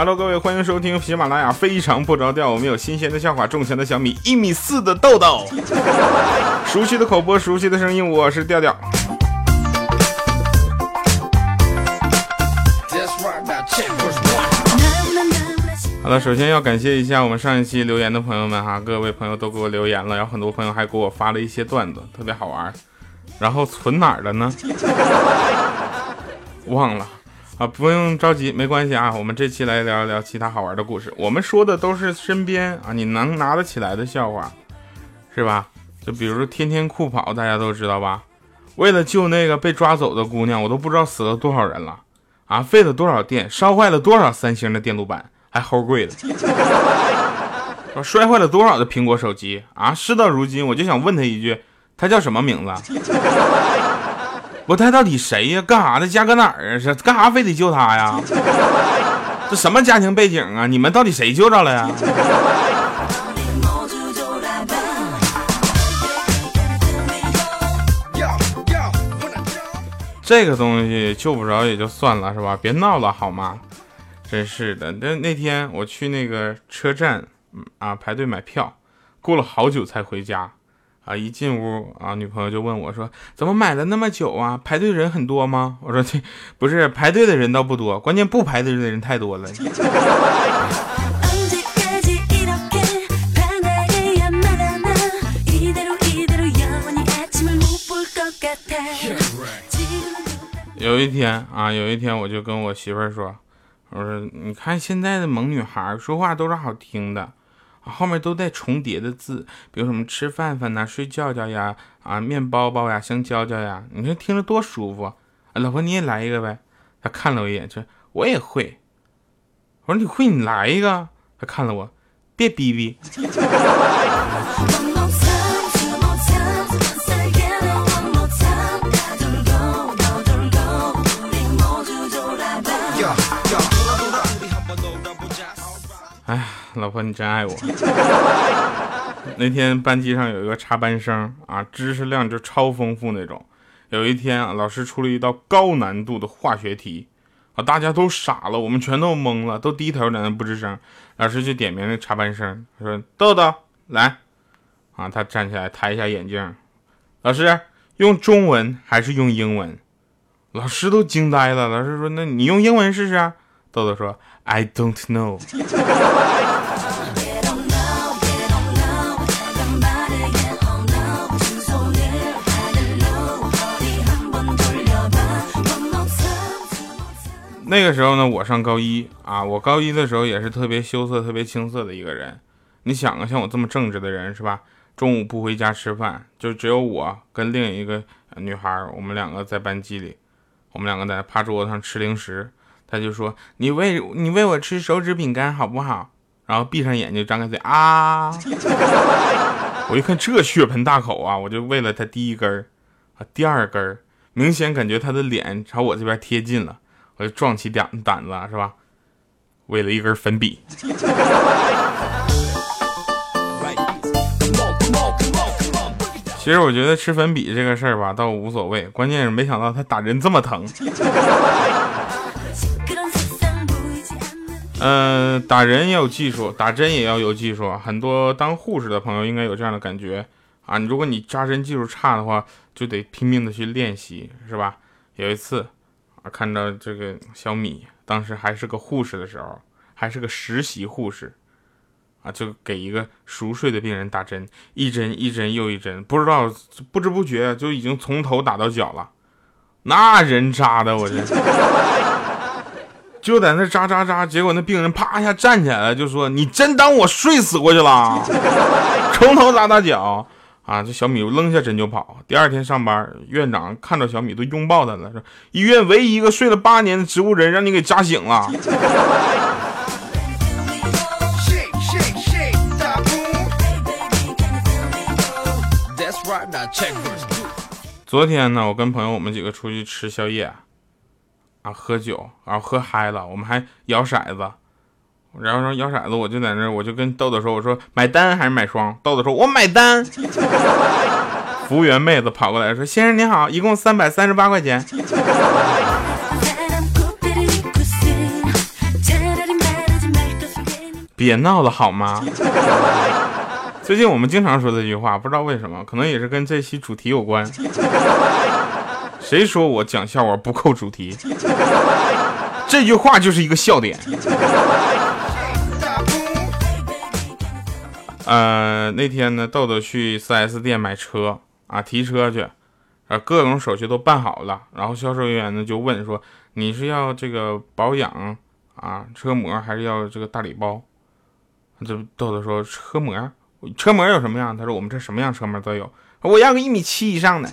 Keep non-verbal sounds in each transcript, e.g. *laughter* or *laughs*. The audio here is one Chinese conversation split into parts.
Hello，各位，欢迎收听喜马拉雅非常不着调。我们有新鲜的笑话，中枪的小米，一米四的豆豆，熟悉的口播，熟悉的声音，我是调调。好了，首先要感谢一下我们上一期留言的朋友们哈，各位朋友都给我留言了，然后很多朋友还给我发了一些段子，特别好玩。然后存哪儿了呢？忘了啊，不用着急，没关系啊。我们这期来聊一聊其他好玩的故事。我们说的都是身边啊你能拿得起来的笑话，是吧？就比如说天天酷跑，大家都知道吧？为了救那个被抓走的姑娘，我都不知道死了多少人了啊，费了多少电，烧坏了多少三星的电路板。还齁贵了，我摔坏了多少的苹果手机啊！事到如今，我就想问他一句，他叫什么名字？我他到底谁呀？干啥的？家搁哪儿啊？是干啥非得救他呀？这什么家庭背景啊？你们到底谁救着了呀？这个东西救不着也就算了，是吧？别闹了好吗？真是的，那那天我去那个车站，啊，排队买票，过了好久才回家，啊，一进屋啊，女朋友就问我说：“怎么买了那么久啊？排队人很多吗？”我说：“这 *laughs* 不是排队的人倒不多，关键不排队的人太多了。”有一天啊，有一天我就跟我媳妇儿说。我说，你看现在的萌女孩说话都是好听的，后面都带重叠的字，比如什么吃饭饭呐、睡觉觉呀、啊面包包呀、香蕉蕉呀，你说听着多舒服啊。老婆你也来一个呗。他看了我一眼，说我也会。我说你会你来一个。他看了我，别逼逼。*laughs* 老婆，你真爱我。*laughs* 那天班级上有一个插班生啊，知识量就超丰富那种。有一天啊，老师出了一道高难度的化学题啊，大家都傻了，我们全都懵了，都低头在那不吱声。老师就点名那插班生，他说：“豆豆来。”啊，他站起来抬一下眼镜，老师用中文还是用英文？老师都惊呆了。老师说：“那你用英文试试。”豆豆说。I don't know。那个时候呢，我上高一啊，我高一的时候也是特别羞涩、特别青涩的一个人。你想啊，像我这么正直的人是吧？中午不回家吃饭，就只有我跟另一个女孩，我们两个在班级里，我们两个在趴桌子上吃零食。他就说：“你喂你喂我吃手指饼干好不好？”然后闭上眼睛，张开嘴啊！*laughs* 我一看这血盆大口啊，我就喂了他第一根儿啊，第二根儿，明显感觉他的脸朝我这边贴近了，我壮起胆胆子是吧？为了一根粉笔。其实我觉得吃粉笔这个事儿吧，倒无所谓，关键是没想到他打人这么疼。嗯，打人也有技术，打针也要有技术。很多当护士的朋友应该有这样的感觉啊！如果你扎针技术差的话，就得拼命的去练习，是吧？有一次啊，看到这个小米，当时还是个护士的时候，还是个实习护士啊，就给一个熟睡的病人打针，一针一针又一针，不知道不知不觉就已经从头打到脚了，那人扎的我这。就在那扎扎扎，结果那病人啪一下站起来了，就说：“你真当我睡死过去了？从头扎到脚啊！”这小米扔下针就跑。第二天上班，院长看到小米都拥抱他了，说：“医院唯一一个睡了八年的植物人，让你给扎醒了。*laughs* ”昨天呢，我跟朋友我们几个出去吃宵夜。啊，喝酒，然后喝嗨了，我们还摇骰子，然后说摇骰子，我就在那，我就跟豆豆说，我说买单还是买双？豆豆说，我买单。*laughs* 服务员妹子跑过来说，先生您好，一共三百三十八块钱。别闹了好吗？最近我们经常说这句话，不知道为什么，可能也是跟这期主题有关。谁说我讲笑话不扣主题？这句话就是一个笑点。呃，那天呢，豆豆去 4S 店买车啊，提车去，啊，各种手续都办好了，然后销售人员呢就问说：“你是要这个保养啊，车模还是要这个大礼包？”这豆豆说：“车模，车模有什么样？”他说：“我们这什么样车模都有，我要个一米七以上的。”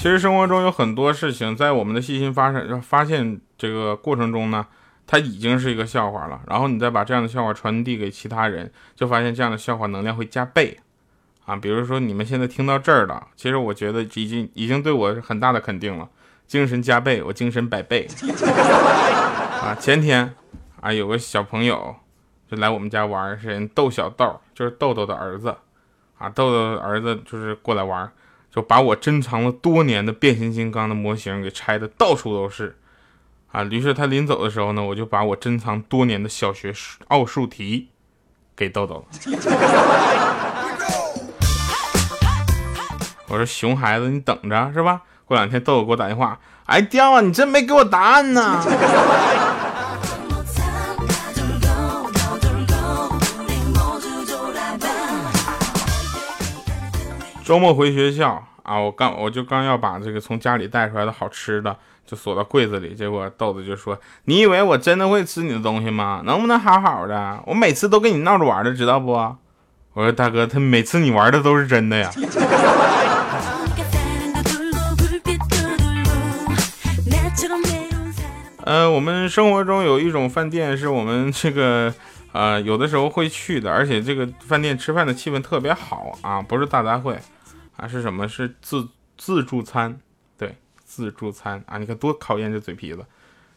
其实生活中有很多事情，在我们的细心发生发现这个过程中呢，它已经是一个笑话了。然后你再把这样的笑话传递给其他人，就发现这样的笑话能量会加倍啊！比如说你们现在听到这儿了，其实我觉得已经已经对我是很大的肯定了，精神加倍，我精神百倍 *laughs* 啊！前天啊，有个小朋友就来我们家玩，是人豆小豆，就是豆豆的儿子啊，豆豆的儿子就是过来玩。就把我珍藏了多年的变形金刚的模型给拆的到处都是，啊！于是他临走的时候呢，我就把我珍藏多年的小学奥数题给豆豆了。我说熊孩子，你等着是吧？过两天豆豆给我打电话，哎，掉啊，你真没给我答案呢。周末回学校啊，我刚我就刚要把这个从家里带出来的好吃的就锁到柜子里，结果豆子就说：“你以为我真的会吃你的东西吗？能不能好好的？我每次都跟你闹着玩的，知道不？”我说：“大哥，他每次你玩的都是真的呀。*laughs* ”呃，我们生活中有一种饭店是我们这个。呃，有的时候会去的，而且这个饭店吃饭的气氛特别好啊，不是大杂烩，啊是什么？是自自助餐，对，自助餐啊，你看多考验这嘴皮子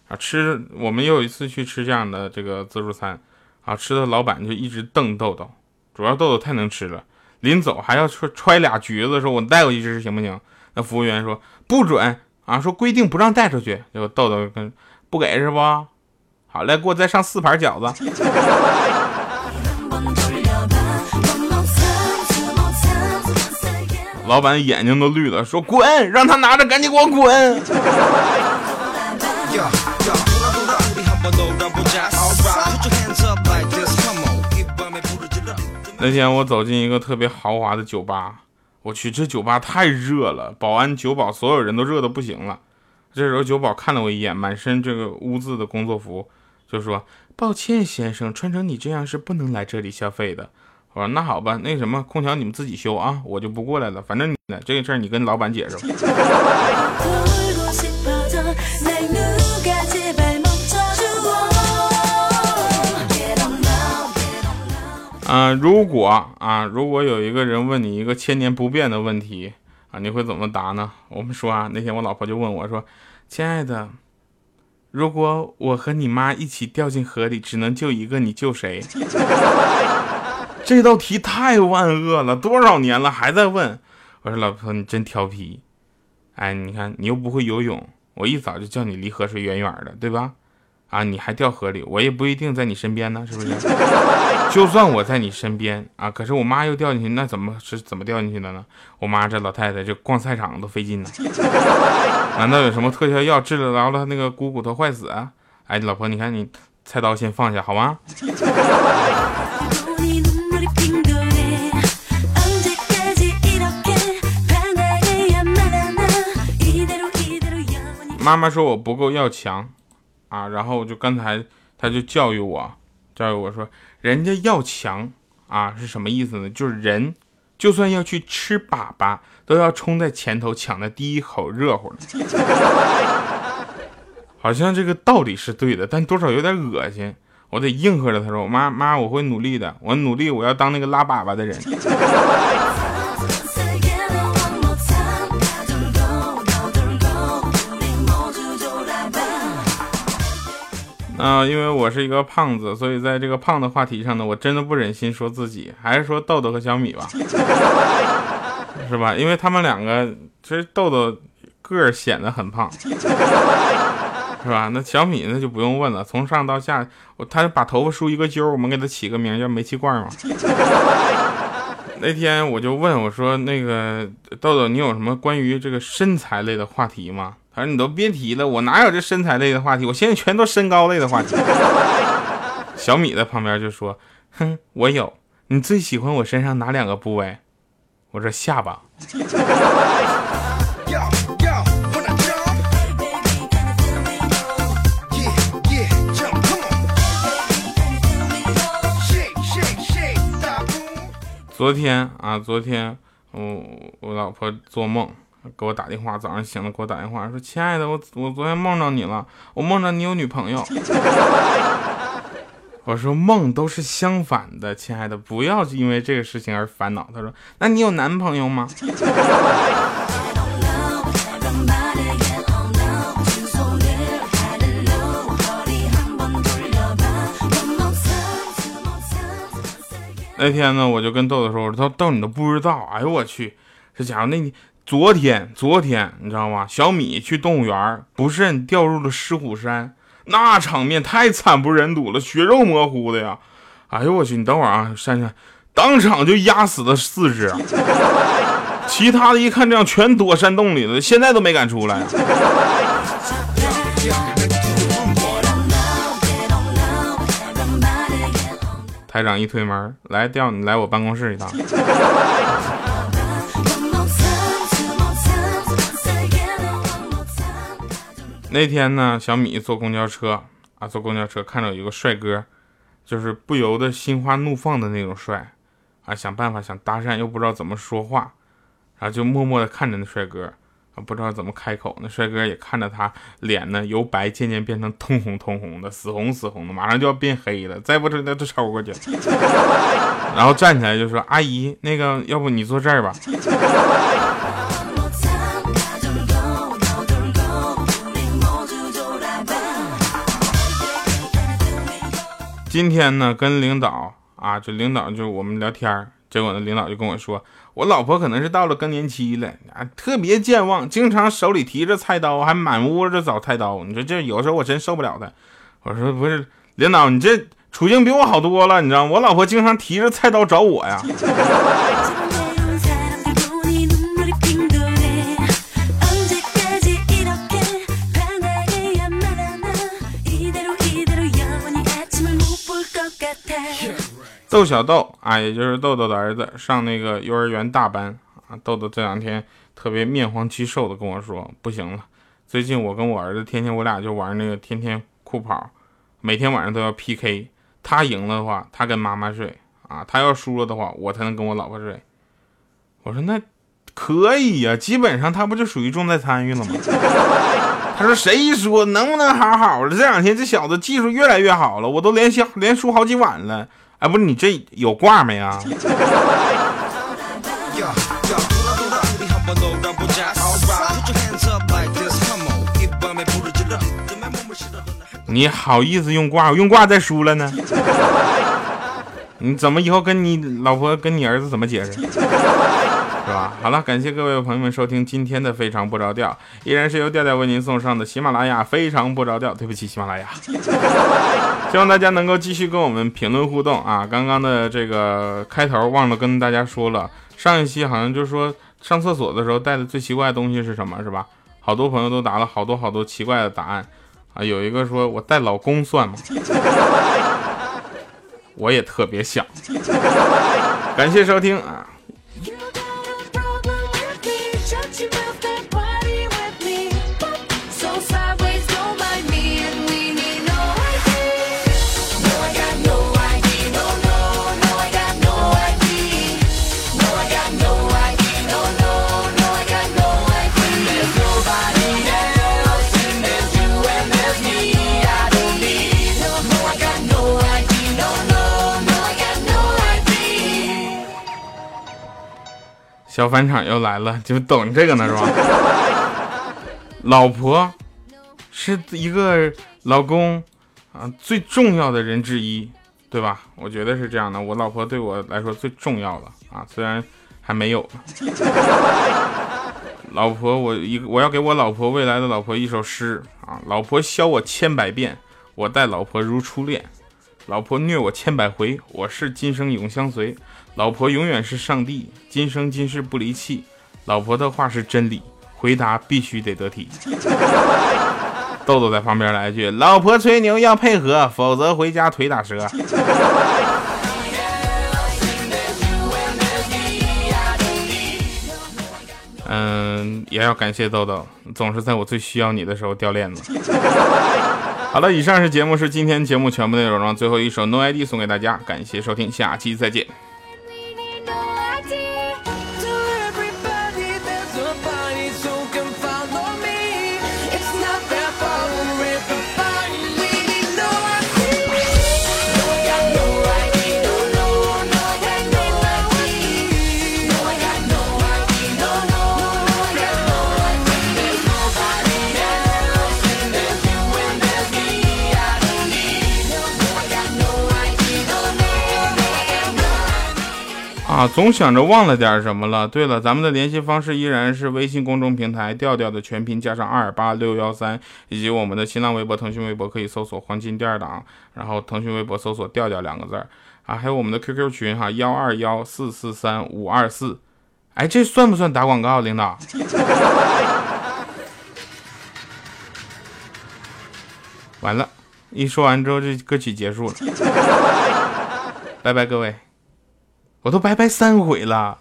啊！吃，我们有一次去吃这样的这个自助餐啊，吃的老板就一直瞪豆豆，主要豆豆太能吃了，临走还要揣揣俩橘子，说我带过去吃行不行？那服务员说不准啊，说规定不让带出去，结果豆豆跟不给是不？好嘞，给我再上四盘饺子。老板眼睛都绿了，说滚，让他拿着，赶紧给我滚。那天我走进一个特别豪华的酒吧，我去，这酒吧太热了，保安、酒保所有人都热的不行了。这时候酒保看了我一眼，满身这个污渍的工作服。就说抱歉，先生，穿成你这样是不能来这里消费的。我说那好吧，那什么，空调你们自己修啊，我就不过来了。反正你这个事儿你跟老板解释吧。*laughs* 啊，如果啊，如果有一个人问你一个千年不变的问题啊，你会怎么答呢？我们说啊，那天我老婆就问我说，亲爱的。如果我和你妈一起掉进河里，只能救一个，你救谁？*laughs* 这道题太万恶了，多少年了还在问。我说老婆，你真调皮。哎，你看你又不会游泳，我一早就叫你离河水远远的，对吧？啊，你还掉河里，我也不一定在你身边呢，是不是？*laughs* 就算我在你身边啊，可是我妈又掉进去，那怎么是怎么掉进去的呢？我妈这老太太就逛菜场都费劲呢。*laughs* 难道有什么特效药治得了了那个股骨头坏死啊？哎，老婆，你看你菜刀先放下好吗？妈妈说我不够要强。啊，然后就刚才他就教育我，教育我说，人家要强啊是什么意思呢？就是人就算要去吃粑粑，都要冲在前头抢的第一口热乎的。*laughs* 好像这个道理是对的，但多少有点恶心。我得应和着他说，妈妈，我会努力的，我努力，我要当那个拉粑粑的人。啊，因为我是一个胖子，所以在这个胖的话题上呢，我真的不忍心说自己，还是说豆豆和小米吧。*laughs* 是吧？因为他们两个其实豆豆个儿显得很胖，是吧？那小米那就不用问了，从上到下，他把头发梳一个揪，我们给他起个名叫煤气罐嘛。那天我就问我说：“那个豆豆，你有什么关于这个身材类的话题吗？”他说：“你都别提了，我哪有这身材类的话题？我现在全都身高类的话题。*laughs* ”小米在旁边就说：“哼，我有。你最喜欢我身上哪两个部位？”我说：“下巴。”昨天啊，昨天我我老婆做梦给我打电话，早上醒了给我打电话说：“亲爱的，我我昨天梦着你了，我梦着你有女朋友。” *laughs* 我说梦都是相反的，亲爱的，不要因为这个事情而烦恼。他说：“那你有男朋友吗？” *laughs* 那天呢，我就跟豆豆说：“我说豆豆，你都不知道，哎呦我去，这家伙那你昨天昨天你知道吗？小米去动物园，不慎掉入了狮虎山，那场面太惨不忍睹了，血肉模糊的呀！哎呦我去，你等会儿啊，珊珊，当场就压死了四只，其他的一看这样全躲山洞里了，现在都没敢出来。”台长一推门，来调你来我办公室一趟。那天呢，小米坐公交车啊，坐公交车看到有个帅哥，就是不由得心花怒放的那种帅啊，想办法想搭讪，又不知道怎么说话，然后就默默的看着那帅哥。啊，不知道怎么开口，那帅哥也看着他脸呢，由白渐渐变成通红通红的，死红死红的，马上就要变黑了，再不这那都抽过去。*laughs* 然后站起来就说：“阿姨，那个要不你坐这儿吧。”今天呢，跟领导啊，就领导就我们聊天结果呢，领导就跟我说。我老婆可能是到了更年期了啊，特别健忘，经常手里提着菜刀，还满屋子找菜刀。你说这有时候我真受不了她。我说不是，领导，你这处境比我好多了，你知道吗？我老婆经常提着菜刀找我呀。豆小豆啊，也就是豆豆的儿子，上那个幼儿园大班啊。豆豆这两天特别面黄肌瘦的跟我说，不行了，最近我跟我儿子天天我俩就玩那个天天酷跑，每天晚上都要 PK，他赢了的话，他跟妈妈睡啊，他要输了的话，我才能跟我老婆睡。我说那可以呀，基本上他不就属于重在参与了吗？*laughs* 他说谁说能不能好好的？这两天这小子技术越来越好了，我都连续连输好几晚了。哎，不是你这有挂没啊？你好意思用挂？用挂再输了呢？你怎么以后跟你老婆、跟你儿子怎么解释？是吧？好了，感谢各位朋友们收听今天的《非常不着调》，依然是由调调为您送上的喜马拉雅《非常不着调》。对不起，喜马拉雅。希望大家能够继续跟我们评论互动啊！刚刚的这个开头忘了跟大家说了，上一期好像就是说上厕所的时候带的最奇怪的东西是什么，是吧？好多朋友都打了好多好多奇怪的答案啊！有一个说我带老公算吗？*laughs* 我也特别想。感谢收听啊！小返场又来了，就等这个呢，是吧？*laughs* 老婆是一个老公啊最重要的人之一，对吧？我觉得是这样的，我老婆对我来说最重要了啊。虽然还没有呢。*laughs* 老婆，我一我要给我老婆未来的老婆一首诗啊！老婆削我千百遍，我待老婆如初恋；老婆虐我千百回，我是今生永相随。老婆永远是上帝，今生今世不离弃。老婆的话是真理，回答必须得得体。*laughs* 豆豆在旁边来一句：“老婆吹牛要配合，否则回家腿打折。*laughs* ”嗯，也要感谢豆豆，总是在我最需要你的时候掉链子。好了，以上是节目，是今天节目全部内容了。最后一首 No ID 送给大家，感谢收听，下期再见。总想着忘了点什么了。对了，咱们的联系方式依然是微信公众平台调调的全拼加上二八六幺三，以及我们的新浪微博、腾讯微博可以搜索黄金第二档，然后腾讯微博搜索调调两个字儿啊，还有我们的 QQ 群哈幺二幺四四三五二四，哎，这算不算打广告，领导？*laughs* 完了，一说完之后这歌曲结束了，拜拜各位。我都拜拜三回了。